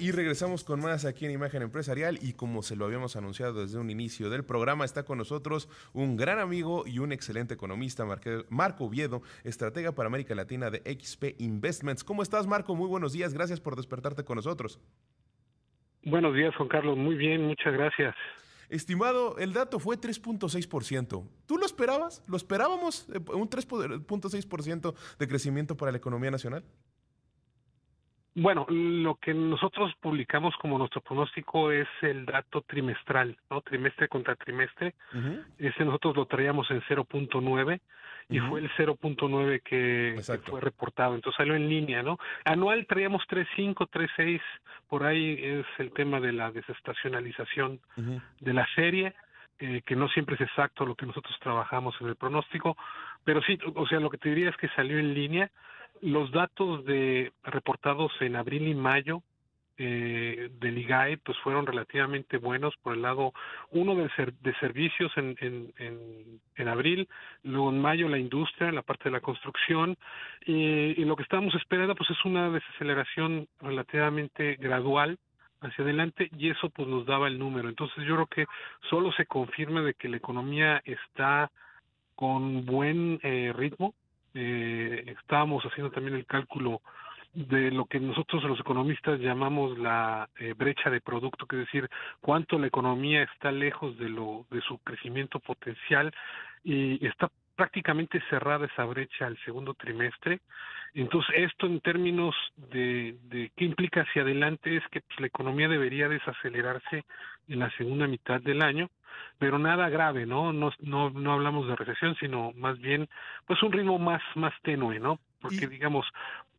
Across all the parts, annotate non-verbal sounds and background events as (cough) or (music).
Y regresamos con más aquí en Imagen Empresarial y como se lo habíamos anunciado desde un inicio del programa, está con nosotros un gran amigo y un excelente economista, Marco Oviedo, estratega para América Latina de XP Investments. ¿Cómo estás, Marco? Muy buenos días, gracias por despertarte con nosotros. Buenos días, Juan Carlos. Muy bien, muchas gracias. Estimado, el dato fue 3.6%. ¿Tú lo esperabas? ¿Lo esperábamos? Eh, ¿Un 3.6% de crecimiento para la economía nacional? Bueno, lo que nosotros publicamos como nuestro pronóstico es el dato trimestral, ¿no? Trimestre contra trimestre. Ese nosotros lo traíamos en 0.9 y fue el 0.9 que, fue reportado. Entonces salió en línea, ¿no? Anual traíamos 3.5, 3.6, por ahí es el tema de la desestacionalización de la serie. Eh, que no siempre es exacto lo que nosotros trabajamos en el pronóstico, pero sí, o sea, lo que te diría es que salió en línea los datos de reportados en abril y mayo eh, del IGAE pues fueron relativamente buenos por el lado uno de, de servicios en, en, en, abril, luego en mayo la industria, la parte de la construcción y, lo que estamos esperando pues es una desaceleración relativamente gradual hacia adelante y eso pues nos daba el número. Entonces yo creo que solo se confirma de que la economía está con buen eh, ritmo, eh, estábamos haciendo también el cálculo de lo que nosotros los economistas llamamos la eh, brecha de producto, que es decir, cuánto la economía está lejos de lo de su crecimiento potencial y está prácticamente cerrada esa brecha al segundo trimestre. Entonces, esto en términos de, de qué implica hacia adelante es que pues, la economía debería desacelerarse en la segunda mitad del año pero nada grave, ¿no? No, no, no hablamos de recesión, sino más bien, pues un ritmo más, más tenue, ¿no? Porque digamos,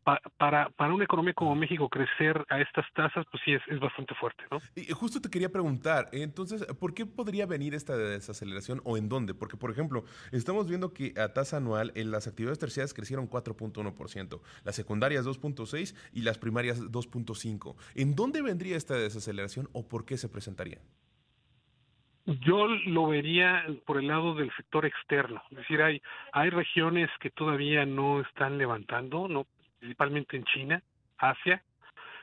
para, para una economía como México crecer a estas tasas, pues sí es, es, bastante fuerte, ¿no? Y justo te quería preguntar, entonces, ¿por qué podría venir esta desaceleración o en dónde? Porque, por ejemplo, estamos viendo que a tasa anual en las actividades terciarias crecieron 4.1%, las secundarias 2.6% y las primarias 2.5%. ¿En dónde vendría esta desaceleración o por qué se presentaría? Yo lo vería por el lado del sector externo, es decir, hay hay regiones que todavía no están levantando, no principalmente en China, Asia,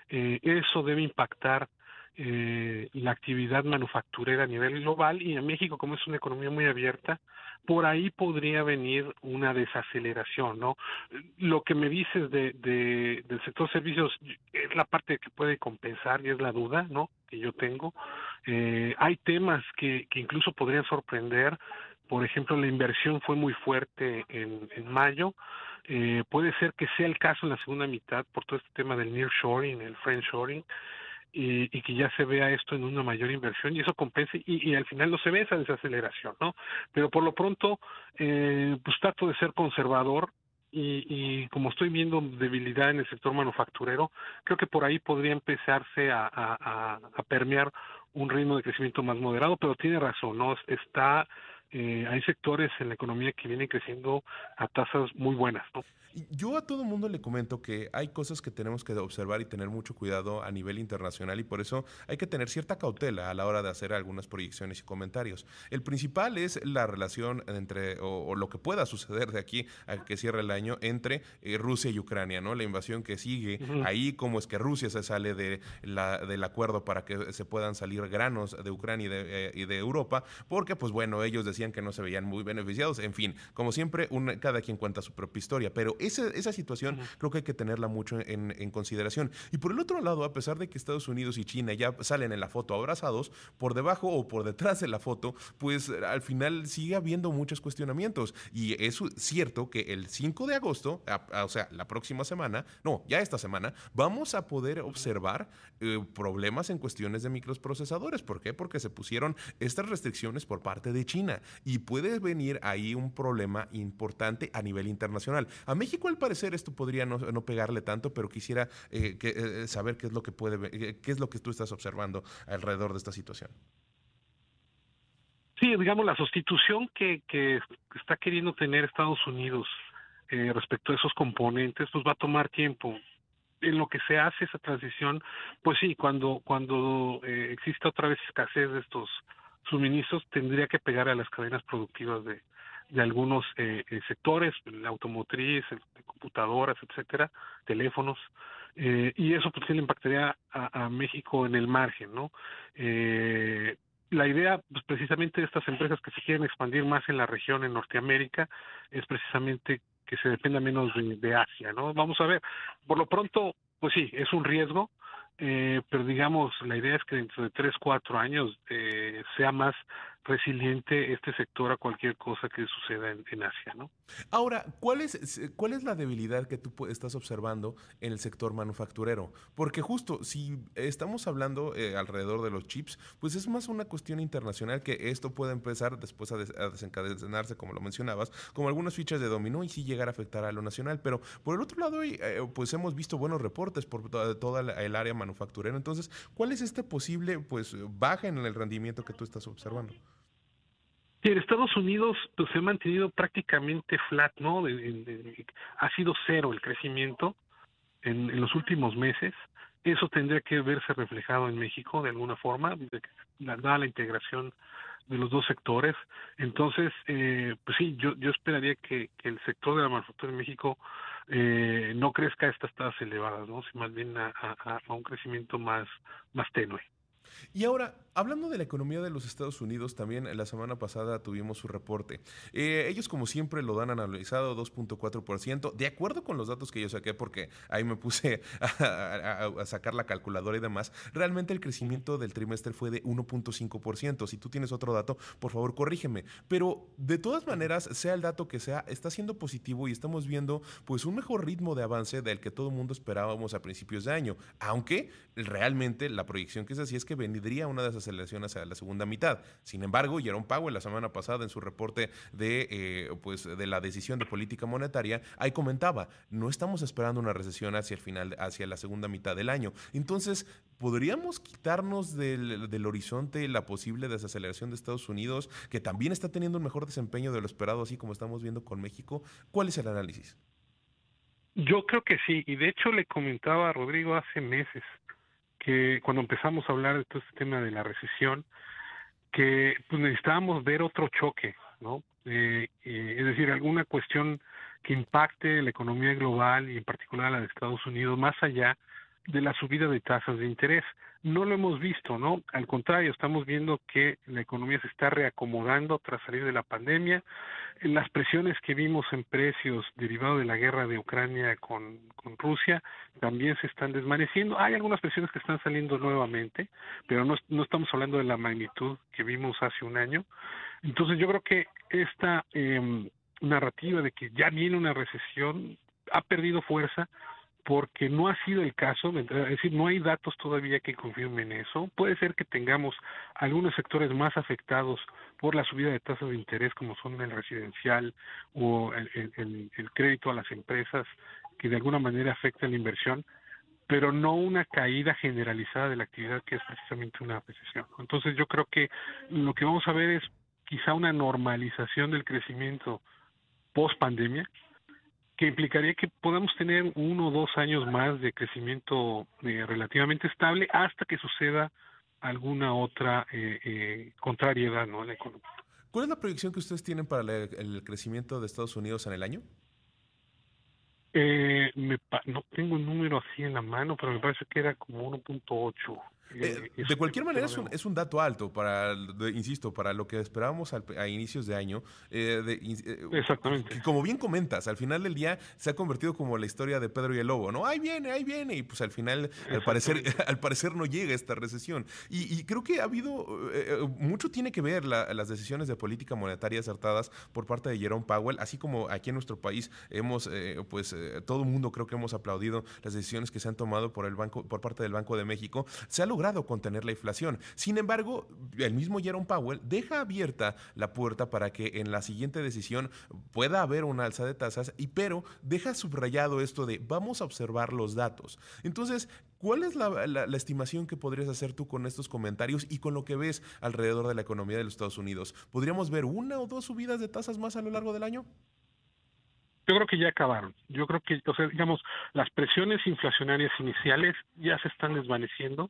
eh, eso debe impactar eh, la actividad manufacturera a nivel global y en México como es una economía muy abierta, por ahí podría venir una desaceleración, ¿no? Lo que me dices de, de del sector servicios es la parte que puede compensar y es la duda, ¿no? Que yo tengo. Eh, hay temas que, incluso podrían sorprender, por ejemplo, la inversión fue muy fuerte en, en mayo. Eh, puede ser que sea el caso en la segunda mitad por todo este tema del nearshoring, el friendshoring y, y, que ya se vea esto en una mayor inversión y eso compense y, al final no se ve esa desaceleración, ¿no? Pero por lo pronto, eh, pues trato de ser conservador y, y como estoy viendo debilidad en el sector manufacturero, creo que por ahí podría empezarse a permear un ritmo de crecimiento más moderado, pero tiene razón, ¿no? Está eh, hay sectores en la economía que vienen creciendo a tasas muy buenas. ¿no? Yo a todo mundo le comento que hay cosas que tenemos que observar y tener mucho cuidado a nivel internacional y por eso hay que tener cierta cautela a la hora de hacer algunas proyecciones y comentarios. El principal es la relación entre, o, lo que pueda suceder de aquí a que cierre el año entre eh, Rusia y Ucrania, ¿no? La invasión que sigue, ahí cómo es que Rusia se sale de la, del acuerdo para que se puedan salir granos de Ucrania y de, eh, y de Europa, porque pues bueno, ellos decían que no se veían muy beneficiados. En fin, como siempre, cada quien cuenta su propia historia, pero esa, esa situación creo que hay que tenerla mucho en, en, consideración. Y por el otro lado, a pesar de que Estados Unidos y China ya salen en la foto abrazados, por debajo o por detrás de la foto, pues al final sigue habiendo muchos cuestionamientos. Y es cierto que el 5 de agosto, o sea, la próxima semana, no, ya esta semana, vamos a poder observar eh, problemas en cuestiones de microprocesadores. ¿Por qué? Porque se pusieron estas restricciones por parte de China y puede venir ahí un problema importante a nivel internacional. A México al parecer esto podría no, no pegarle tanto, pero quisiera eh, eh, saber qué es lo que puede, eh, qué es lo que tú estás observando alrededor de esta situación. Sí, digamos la sustitución que, que está queriendo tener Estados Unidos respecto a esos componentes, pues va a tomar tiempo en lo que se hace esa transición, pues sí, cuando cuando eh, otra vez escasez de estos suministros tendría que pegar a las cadenas productivas de, de algunos eh, eh sectores, la automotriz, de computadoras, etcétera, teléfonos. Eh, y eso pues sí le impactaría a, México en el margen, ¿no? Eh, la idea, pues, precisamente de estas empresas que se quieren expandir más en la región, en Norteamérica, es precisamente que se dependa menos de, Asia, ¿no? Vamos a ver, por lo pronto, pues sí, es un riesgo, eh, pero digamos, la idea es que dentro de tres, cuatro años sea más resiliente este sector a cualquier cosa que suceda en, Asia, ¿no? Ahora, ¿cuál es, ¿cuál es la debilidad que tú estás observando en el sector manufacturero? Porque justo si estamos hablando eh, alrededor de los chips, pues es más una cuestión internacional que esto puede empezar después a, desencadenarse, como lo mencionabas, como algunas fichas de dominó y sí llegar a afectar a lo nacional. Pero por el otro lado, eh, pues hemos visto buenos reportes por toda, el área manufacturera. Entonces, ¿cuál es este posible pues baja en el rendimiento que tú estás observando? Sí, en Estados Unidos pues, se ha mantenido prácticamente flat, ¿no? ha sido cero el crecimiento en, los últimos meses. Eso tendría que verse reflejado en México de alguna forma, dada la integración de los dos sectores. Entonces, eh, pues sí, yo, yo esperaría que, el sector de la manufactura en México eh, no crezca a estas tasas elevadas, ¿no? sino más bien a, un crecimiento más tenue. Y ahora, hablando de la economía de los Estados Unidos, también la semana pasada tuvimos su reporte. Eh, ellos, como siempre, lo dan analizado 2.4%, de acuerdo con los datos que yo saqué, porque ahí me puse (laughs) a, sacar la calculadora y demás. Realmente el crecimiento del trimestre fue de 1.5%. Si tú tienes otro dato, por favor, corrígeme. Pero de todas maneras, sea el dato que sea, está siendo positivo y estamos viendo pues un mejor ritmo de avance del que todo el mundo esperábamos a principios de año. Aunque realmente la proyección que es así es que vendría una desaceleración hacia la segunda mitad. Sin embargo, Jerome Powell la semana pasada en su reporte de, eh, pues, de la decisión de política monetaria, ahí comentaba, no estamos esperando una recesión hacia el final, hacia la segunda mitad del año. Entonces, ¿podríamos quitarnos del, del horizonte la posible desaceleración de Estados Unidos, que también está teniendo un mejor desempeño de lo esperado, así como estamos viendo con México? ¿Cuál es el análisis? Yo creo que sí, y de hecho le comentaba a Rodrigo hace meses, que cuando empezamos a hablar de todo este tema de la recesión, que pues necesitábamos ver otro choque, ¿no? Eh, eh, es decir, alguna cuestión que impacte la economía global y en particular la de Estados Unidos más allá la subida de tasas de interés. No lo hemos visto, ¿no? Al contrario, estamos viendo que la economía se está reacomodando tras salir de la pandemia. Las presiones que vimos en precios derivados de la guerra de Ucrania con, con Rusia también se están desvaneciendo. Hay algunas presiones que están saliendo nuevamente, pero no, no estamos hablando de la magnitud que vimos hace un año. Entonces yo creo que esta eh, narrativa de que ya viene una recesión ha perdido fuerza porque no ha sido el caso, es decir, no hay datos todavía que confirmen eso. Puede ser que tengamos algunos sectores más afectados por la subida de tasas de interés, como son el residencial o el, crédito a las empresas, que de alguna manera afecta la inversión, pero no una caída generalizada de la actividad que es precisamente una recesión. Entonces yo creo que lo que vamos a ver es quizá una normalización del crecimiento post pandemia, que implicaría que podamos tener uno o dos años más de crecimiento eh, relativamente estable hasta que suceda alguna otra eh, eh, contrariedad ¿no? en la economía. ¿Cuál es la proyección que ustedes tienen para el crecimiento de Estados Unidos en el año? Eh, me no tengo un número así en la mano, pero me parece que era como 1.8. Eh, eh, de cualquier manera es un, es un, dato alto para, insisto, para lo que esperábamos a inicios de año. Eh, Exactamente. como bien comentas, al final del día se ha convertido como la historia de Pedro y el Lobo, ¿no? Ahí viene, ahí viene, y pues al final, al parecer, (laughs) al parecer no llega esta recesión. Y, creo que ha habido, mucho tiene que ver las decisiones de política monetaria acertadas por parte de Jerome Powell, así como aquí en nuestro país hemos, pues todo el mundo creo que hemos aplaudido las decisiones que se han tomado por el banco, por parte del Banco de México. Se ha logrado contener la inflación. Sin embargo, el mismo Jerome Powell deja abierta la puerta para que en la siguiente decisión pueda haber una alza de tasas, y pero deja subrayado esto de vamos a observar los datos. Entonces, ¿cuál es la, la estimación que podrías hacer tú con estos comentarios y con lo que ves alrededor de la economía de los Estados Unidos? ¿Podríamos ver una o dos subidas de tasas más a lo largo del año? Yo creo que ya acabaron. Yo creo que, o sea, digamos, las presiones inflacionarias iniciales ya se están desvaneciendo.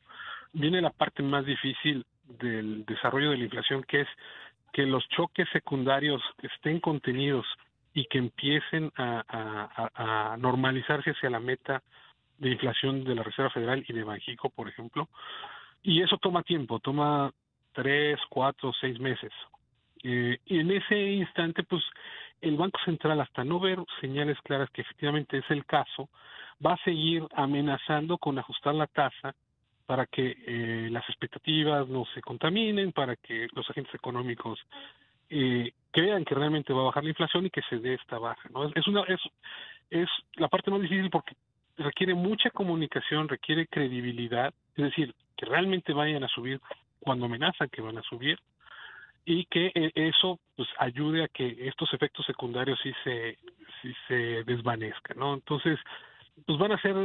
Viene la parte más difícil del desarrollo de la inflación, que es que los choques secundarios estén contenidos y que empiecen a, normalizarse hacia la meta de inflación de la Reserva Federal y de Banjico, por ejemplo, y eso toma tiempo, toma tres, cuatro, seis meses. Eh, y en ese instante, pues el Banco Central, hasta no ver señales claras que efectivamente es el caso, va a seguir amenazando con ajustar la tasa para que eh, las expectativas no se contaminen, para que los agentes económicos eh, crean que realmente va a bajar la inflación y que se dé esta baja. ¿no? Es, una, es, es la parte más difícil porque requiere mucha comunicación, requiere credibilidad, es decir, que realmente vayan a subir cuando amenazan que van a subir y que eh, eso pues ayude a que estos efectos secundarios sí se desvanezcan, ¿no? Entonces, pues van a ser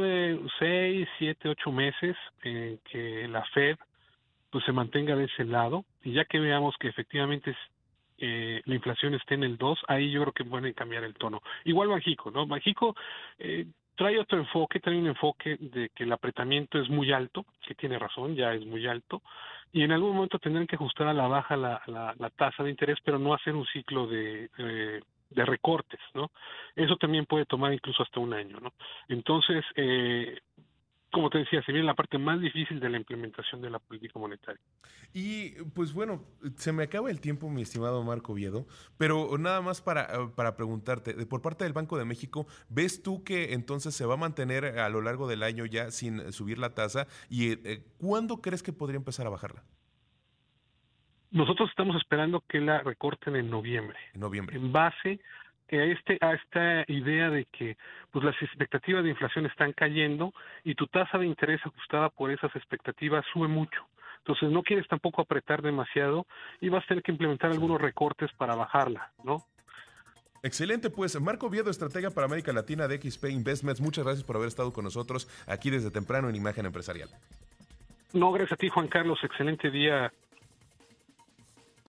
seis, siete, ocho meses en que la Fed pues se mantenga de ese lado y ya que veamos que efectivamente eh, la inflación esté en el 2, ahí yo creo que pueden cambiar el tono. Igual México, ¿no? México eh, trae otro enfoque, trae un enfoque de que el apretamiento es muy alto, que tiene razón, ya es muy alto, y en algún momento tendrán que ajustar a la baja la, la, tasa de interés, pero no hacer un ciclo de, de recortes, ¿no? Eso también puede tomar incluso hasta un año, ¿no? Entonces, eh, como te decía, se viene la parte más difícil de la implementación de la política monetaria. Y pues bueno, se me acaba el tiempo, mi estimado Marco Viedo, pero nada más para, eh, para preguntarte, por parte del Banco de México, ¿ves tú que entonces se va a mantener a lo largo del año ya sin subir la tasa? ¿Y eh, cuándo crees que podría empezar a bajarla? Nosotros estamos esperando que la recorten en noviembre. En noviembre. En base a, este, a esta idea de que pues las expectativas de inflación están cayendo y tu tasa de interés ajustada por esas expectativas sube mucho. Entonces no quieres tampoco apretar demasiado y vas a tener que implementar algunos recortes para bajarla, ¿no? Excelente, pues Marco Viedo, estratega para América Latina de XP Investments, muchas gracias por haber estado con nosotros aquí desde temprano en Imagen Empresarial. No, gracias a ti, Juan Carlos. Excelente día